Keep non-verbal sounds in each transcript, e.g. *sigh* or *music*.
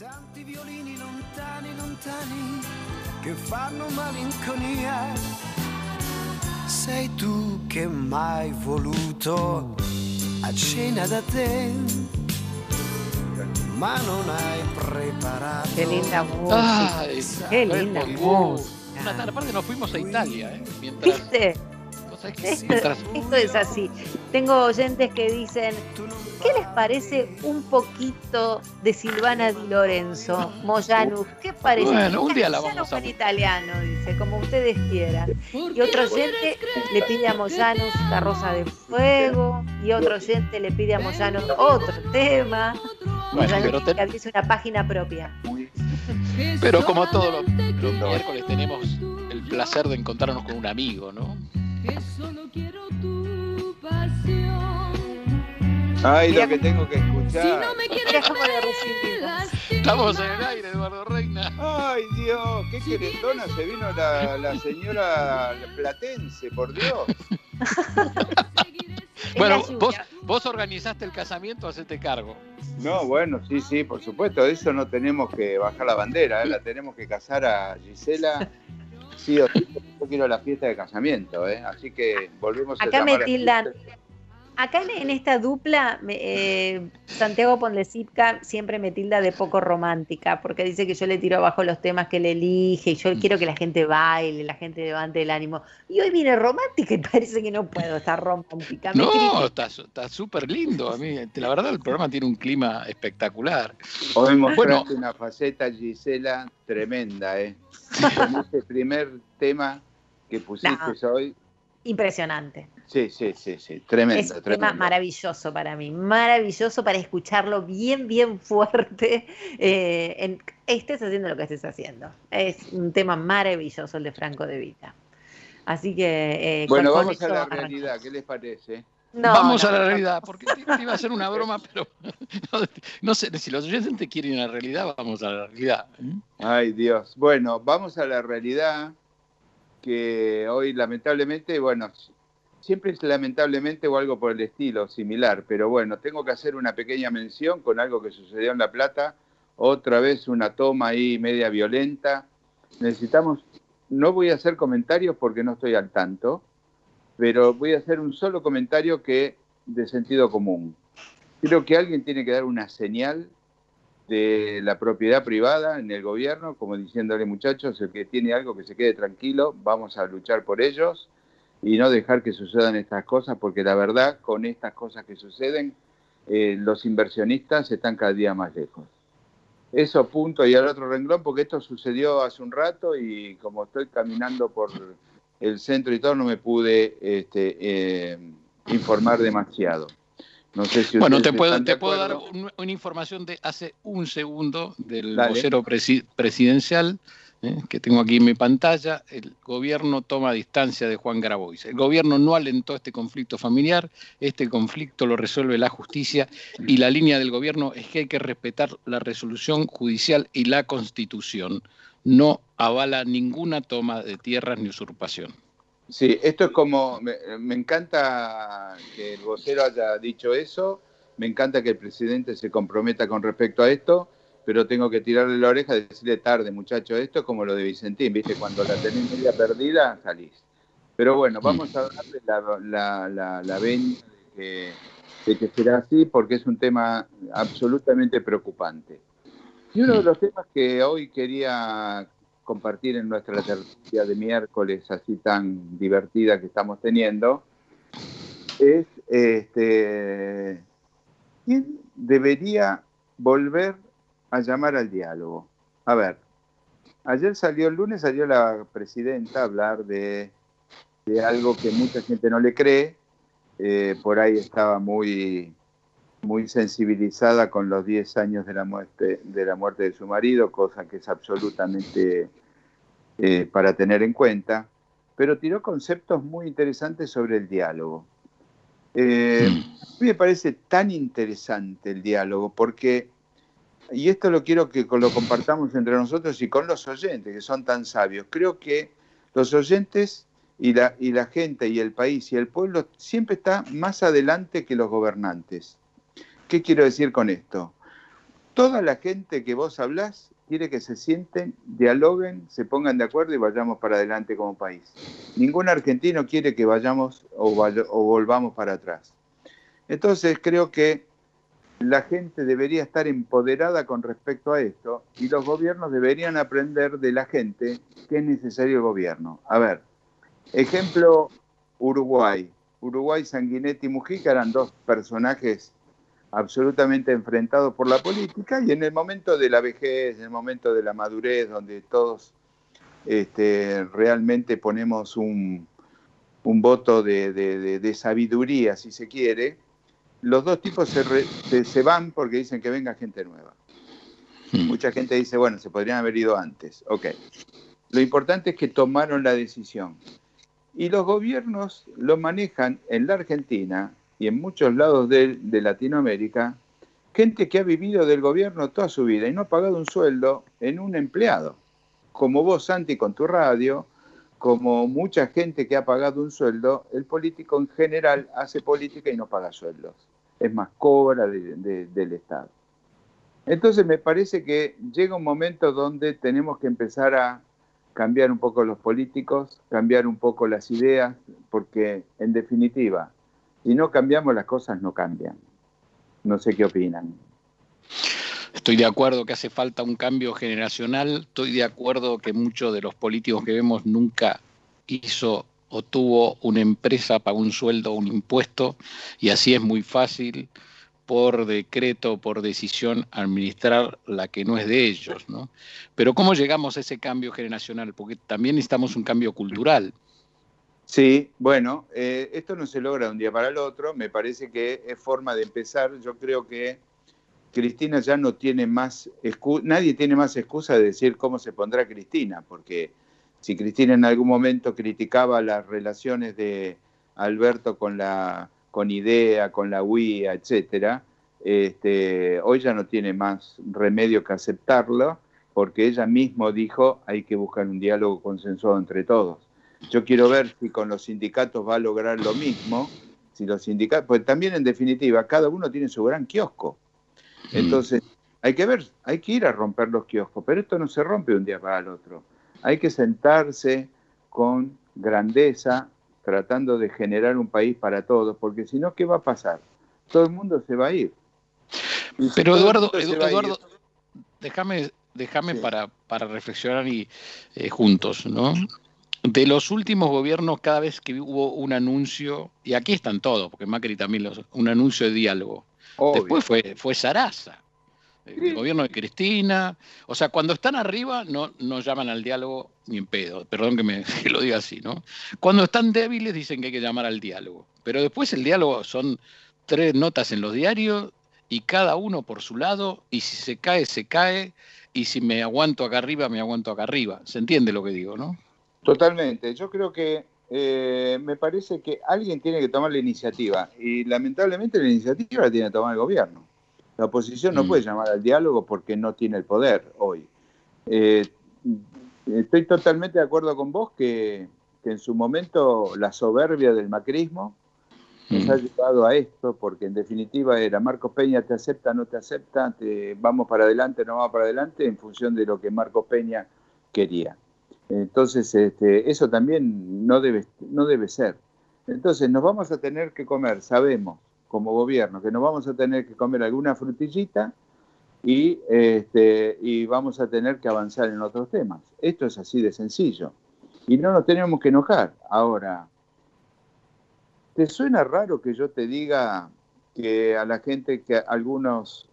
Tanti violini lontani, lontani, che fanno malinconia. Sei tu che mai voluto a cena da te, ma non hai preparato. Qué linda música. Ay, Qué linda música. Una tarde, aparte nos fuimos a Italia, ¿eh? Mientras, ¿Viste? *laughs* Esto, mientras- esto es así. Tengo oyentes que dicen, ¿qué les parece un poquito de Silvana Di Lorenzo, Moyanus? ¿Qué parece? Bueno, un día la vamos a- en italiano, dice, como ustedes quieran. Y otro oyente le pide a Moyanus La Rosa de Fuego, y otro oyente le pide a Moyanus otro tema. Bueno, Moyanus pero te- que abriese una página propia. *laughs* Pero como todos los, los miércoles tenemos el placer de encontrarnos con un amigo, ¿no? Ay, Mira lo que tengo que escuchar. Mira cómo le recibimos. Estamos en el aire, Eduardo Reina. Ay, Dios, qué querendona se vino la, la señora Platense, por Dios. *laughs* Bueno, vos, vos organizaste el casamiento, hacete cargo. No, bueno, sí, sí, por supuesto, de eso no tenemos que bajar la bandera, ¿eh? la tenemos que casar a Gisela. Sí o sí, porque yo quiero la fiesta de casamiento, ¿eh? así que volvemos a Acá me tildan. Acá en, en esta dupla, me- eh, Santiago Pondlesipka siempre me tilda de poco romántica, porque dice que yo le tiro abajo los temas que le elige, y yo quiero que la gente baile, la gente levante el ánimo. Y hoy viene romántica y parece que no puedo estar romántica. Me No, está está súper lindo. A mí, la verdad, el programa tiene un clima espectacular. Hoy mostraste Bueno. una faceta, Gisela, tremenda, ¿eh? *laughs* Con ese primer tema que pusiste hoy. Impresionante. Sí, sí, sí, sí, tremendo, es un tremendo. tema maravilloso para mí, maravilloso para escucharlo bien, bien fuerte. *laughs* eh, en, estés haciendo lo que estés haciendo. Es un tema maravilloso el de Franco de Vita. Así que. eh, Bueno, con- con vamos a la arrancamos. realidad, ¿qué les parece? No, Vamos no, a la no. realidad, porque te, te iba a hacer una *laughs* broma, pero *laughs* no, no sé, si los oyentes quieren ir a la realidad, vamos a la realidad. ¿eh? Ay, Dios. Bueno, vamos a la realidad que hoy lamentablemente, bueno, siempre es lamentablemente o algo por el estilo similar, pero bueno, tengo que hacer una pequeña mención con algo que sucedió en La Plata, otra vez una toma ahí media violenta. Necesitamos, no voy a hacer comentarios porque no estoy al tanto, pero voy a hacer un solo comentario que de sentido común. Creo que alguien tiene que dar una señal de la propiedad privada en el gobierno, como diciéndole muchachos, el que tiene algo que se quede tranquilo, vamos a luchar por ellos y no dejar que sucedan estas cosas, porque la verdad, con estas cosas que suceden, eh, los inversionistas están cada día más lejos. Eso punto y al otro renglón, porque esto sucedió hace un rato y como estoy caminando por el centro y todo, no me pude este, eh, informar demasiado. No sé si Bueno, te puedo, te puedo dar un- una información de hace un segundo del Dale. vocero presi- presidencial ¿eh? que tengo aquí en mi pantalla. El gobierno toma distancia de Juan Grabois. El gobierno no alentó este conflicto familiar, este conflicto lo resuelve la justicia y la línea del gobierno es que hay que respetar la resolución judicial y la constitución. No avala ninguna toma de tierras ni usurpación. Sí, esto es como, me, me encanta que el vocero haya dicho eso, me encanta que el presidente se comprometa con respecto a esto, pero tengo que tirarle la oreja y decirle tarde, muchacho, esto es como lo de Vicentín, ¿viste? Cuando la tenés media perdida, salís. Pero bueno, vamos a darle la, la, la, la venia de que, de que será así, porque es un tema absolutamente preocupante. Y uno de los temas que hoy quería compartir en nuestra tertulia de miércoles así tan divertida que estamos teniendo es este quién debería volver a llamar al diálogo. A ver, ayer salió el lunes salió la presidenta a hablar de, de algo que mucha gente no le cree. Eh, por ahí estaba muy muy sensibilizada con los 10 años de la muerte de la muerte de su marido, cosa que es absolutamente eh, para tener en cuenta, pero tiró conceptos muy interesantes sobre el diálogo. Eh, a mí me parece tan interesante el diálogo porque, y esto lo quiero que lo compartamos entre nosotros y con los oyentes, que son tan sabios, creo que los oyentes y la, gente y el país y el pueblo siempre está más adelante que los gobernantes. ¿Qué quiero decir con esto? Toda la gente que vos hablás quiere que se sienten, dialoguen, se pongan de acuerdo y vayamos para adelante como país. Ningún argentino quiere que vayamos o, volvamos para atrás. Entonces creo que la gente debería estar empoderada con respecto a esto y los gobiernos deberían aprender de la gente que es necesario el gobierno. A ver, ejemplo Uruguay. Uruguay, Sanguinetti y Mujica eran dos personajes absolutamente enfrentado por la política y en el momento de la vejez, en el momento de la madurez, donde todos este, realmente ponemos un, voto de, sabiduría, si se quiere, los dos tipos se, se, van porque dicen que venga gente nueva. Hmm. Mucha gente dice, bueno, se podrían haber ido antes. Ok. Lo importante es que tomaron la decisión. Y los gobiernos lo manejan en la Argentina y en muchos lados de, Latinoamérica, gente que ha vivido del gobierno toda su vida y no ha pagado un sueldo en un empleado, como vos, Santi, con tu radio, como mucha gente que ha pagado un sueldo, el político en general hace política y no paga sueldos. Es más, cobra del Estado. Entonces me parece que llega un momento donde tenemos que empezar a cambiar un poco los políticos, cambiar un poco las ideas, porque en definitiva, si no cambiamos, las cosas no cambian. No sé qué opinan. Estoy de acuerdo que hace falta un cambio generacional. Estoy de acuerdo que muchos de los políticos que vemos nunca hizo o tuvo una empresa, pagó un sueldo, un impuesto, y así es muy fácil por decreto, por decisión, administrar la que no es de ellos. ¿no? Pero ¿cómo llegamos a ese cambio generacional? Porque también necesitamos un cambio cultural. Sí, bueno, eh, esto no se logra de un día para el otro, me parece que es forma de empezar, yo creo que Cristina ya no tiene más, nadie tiene más excusa de decir cómo se pondrá Cristina, porque si Cristina en algún momento criticaba las relaciones de Alberto con la con IDEA, con la UIA, etcétera, este, hoy ya no tiene más remedio que aceptarlo, porque ella misma dijo hay que buscar un diálogo consensuado entre todos. Yo quiero ver si con los sindicatos va a lograr lo mismo. Si los sindicatos, pues también en definitiva, cada uno tiene su gran kiosco. Mm. Entonces, hay que ver, hay que ir a romper los kioscos, pero esto no se rompe de un día para el otro. Hay que sentarse con grandeza, tratando de generar un país para todos, porque si no, ¿qué va a pasar? Todo el mundo se va a ir. pero Eduardo, Eduardo, déjame, déjame para, para reflexionar y eh, juntos, ¿no? De los últimos gobiernos, cada vez que hubo un anuncio, y aquí están todos, porque Macri también los, un anuncio de diálogo. Después fue, fue Sarasa, el gobierno de Cristina. O sea, cuando están arriba no, no llaman al diálogo ni en pedo, perdón que, me, *laughs* lo diga así, ¿no? Cuando están débiles dicen que hay que llamar al diálogo. Pero después el diálogo son tres notas en los diarios y cada uno por su lado, y si se cae, se cae, y si me aguanto acá arriba, me aguanto acá arriba. ¿Se entiende lo que digo, no? Totalmente. Yo creo que eh, me parece que alguien tiene que tomar la iniciativa y lamentablemente la iniciativa la tiene que tomar el gobierno. La oposición no mm. puede llamar al diálogo porque no tiene el poder hoy. Eh, estoy totalmente de acuerdo con vos que, en su momento la soberbia del macrismo nos ha mm. llevado a esto, porque en definitiva era Marcos Peña te acepta, no te acepta, te, vamos para adelante, no vamos para adelante, en función de lo que Marcos Peña quería. Entonces, este, eso también no debe, no debe ser. Entonces, nos vamos a tener que comer, sabemos, como gobierno, que nos vamos a tener que comer alguna frutillita y, este, y vamos a tener que avanzar en otros temas. Esto es así de sencillo. Y no nos tenemos que enojar. Ahora, ¿te suena raro que yo te diga que a la gente, que algunos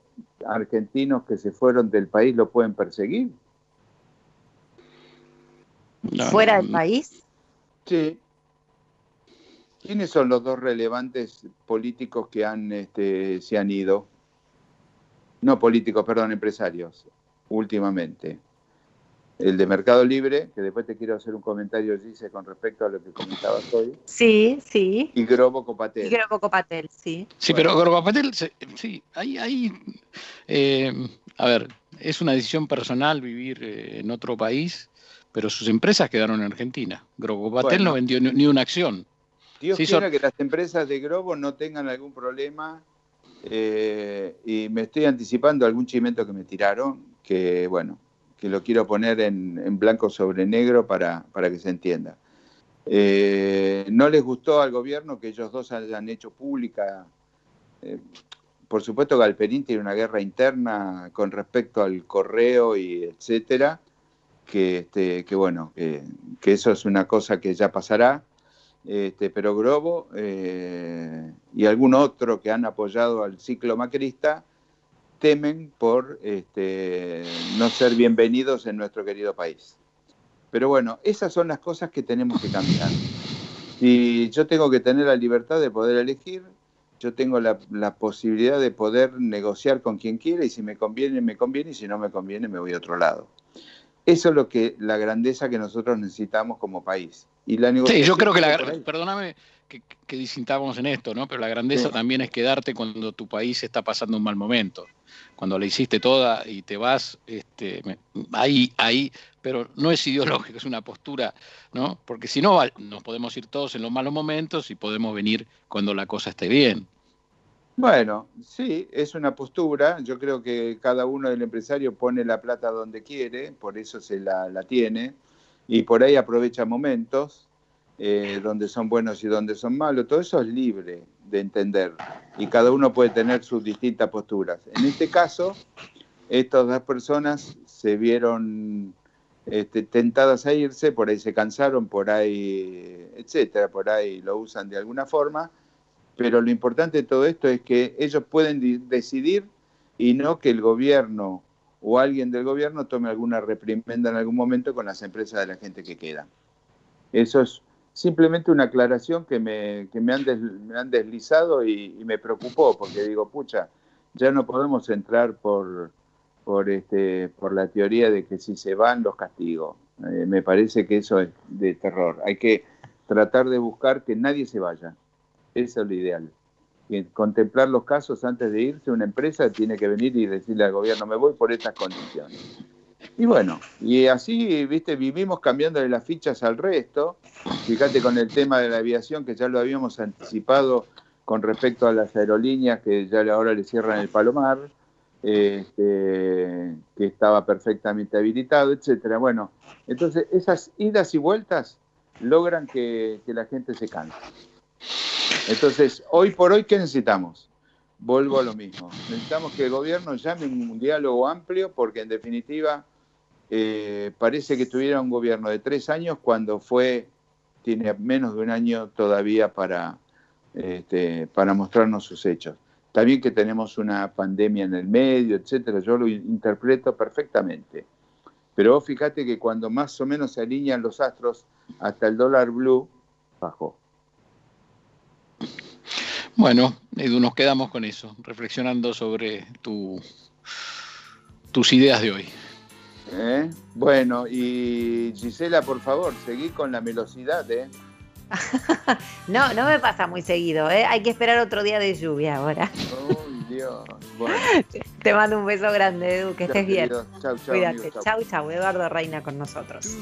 argentinos que se fueron del país lo pueden perseguir? ¿Fuera del país? Sí. ¿Quiénes son los dos relevantes políticos que han, este, se han ido? No políticos, perdón, empresarios, últimamente. El de Mercado Libre, que después te quiero hacer un comentario, dice, con respecto a lo que comentabas hoy. Sí, sí. Y Grobo Copatel. Y Grobo Copatel, sí. Sí, pero Grobo Copatel, sí, ahí, ahí eh, a ver, es una decisión personal vivir eh, en otro país pero sus empresas quedaron en Argentina. Grobo Batel no vendió ni, una acción. Dios quiera que las empresas de Grobo no tengan algún problema Eh, y me estoy anticipando algún chimento que me tiraron, que bueno, que lo quiero poner en, blanco sobre negro para, para que se entienda. Eh, no les gustó al gobierno que ellos dos hayan hecho pública. Eh, por supuesto, Galperín tiene una guerra interna con respecto al correo y etcétera, que, este, que bueno, que, eso es una cosa que ya pasará. Este, pero Grobo eh, y algún otro que han apoyado al ciclo macrista temen por este, no ser bienvenidos en nuestro querido país. Pero bueno, esas son las cosas que tenemos que cambiar. Si yo tengo que tener la libertad de poder elegir, yo tengo la, posibilidad de poder negociar con quien quiera y si me conviene, me conviene y si no me conviene, me voy a otro lado. Eso es lo que la grandeza que nosotros necesitamos como país. Y la sí, yo creo que la perdóname que, que disintamos en esto, ¿no? Pero la grandeza también es quedarte cuando tu país está pasando un mal momento cuando la hiciste toda y te vas, este, ahí, ahí, pero no es ideológico, es una postura, ¿no? Porque si no, nos podemos ir todos en los malos momentos y podemos venir cuando la cosa esté bien. Bueno, sí, es una postura. Yo creo que cada uno del empresario pone la plata donde quiere, por eso se la, la tiene, y por ahí aprovecha momentos eh, donde son buenos y donde son malos, todo eso es libre de entender y cada uno puede tener sus distintas posturas. En este caso, estas dos personas se vieron este, tentadas a irse, por ahí se cansaron, por ahí, etcétera, por ahí lo usan de alguna forma, pero lo importante de todo esto es que ellos pueden decidir y no que el gobierno o alguien del gobierno tome alguna reprimenda en algún momento con las empresas de la gente que queda. Eso es simplemente una aclaración que me, que me, han, me han deslizado y, me preocupó, porque digo, pucha, ya no podemos entrar por, por, este, por la teoría de que si se van los castigos. Eh, me parece que eso es de terror. Hay que tratar de buscar que nadie se vaya. Eso es lo ideal. Contemplar los casos antes de irse, una empresa tiene que venir y decirle al gobierno, me voy por estas condiciones. Y bueno, y así, viste, vivimos cambiándole las fichas al resto. Fíjate con el tema de la aviación, que ya lo habíamos anticipado con respecto a las aerolíneas que ya ahora le cierran el Palomar, este, que estaba perfectamente habilitado, etcétera. Bueno, entonces esas idas y vueltas logran que, que la gente se canse. Entonces, hoy por hoy, ¿qué necesitamos? Vuelvo a lo mismo. Necesitamos que el gobierno llame un diálogo amplio porque en definitiva eh, parece que tuviera un gobierno de tres años cuando fue, tiene menos de un año todavía para, este, para mostrarnos sus hechos. También que tenemos una pandemia en el medio, etcétera, yo lo interpreto perfectamente. Pero fíjate que cuando más o menos se alinean los astros, hasta el dólar blue bajó. Bueno, Edu, nos quedamos con eso, reflexionando sobre tu, tus ideas de hoy. ¿Eh? Bueno, y Gisela, por favor, seguí con la velocidad, ¿eh? *laughs* no, no me pasa muy seguido, ¿eh? Hay que esperar otro día de lluvia ahora. Uy, Dios. *laughs* Te mando un beso grande, Edu, que estés bien. Chau, chau, Cuídate. chau, chau. Eduardo Reina con nosotros.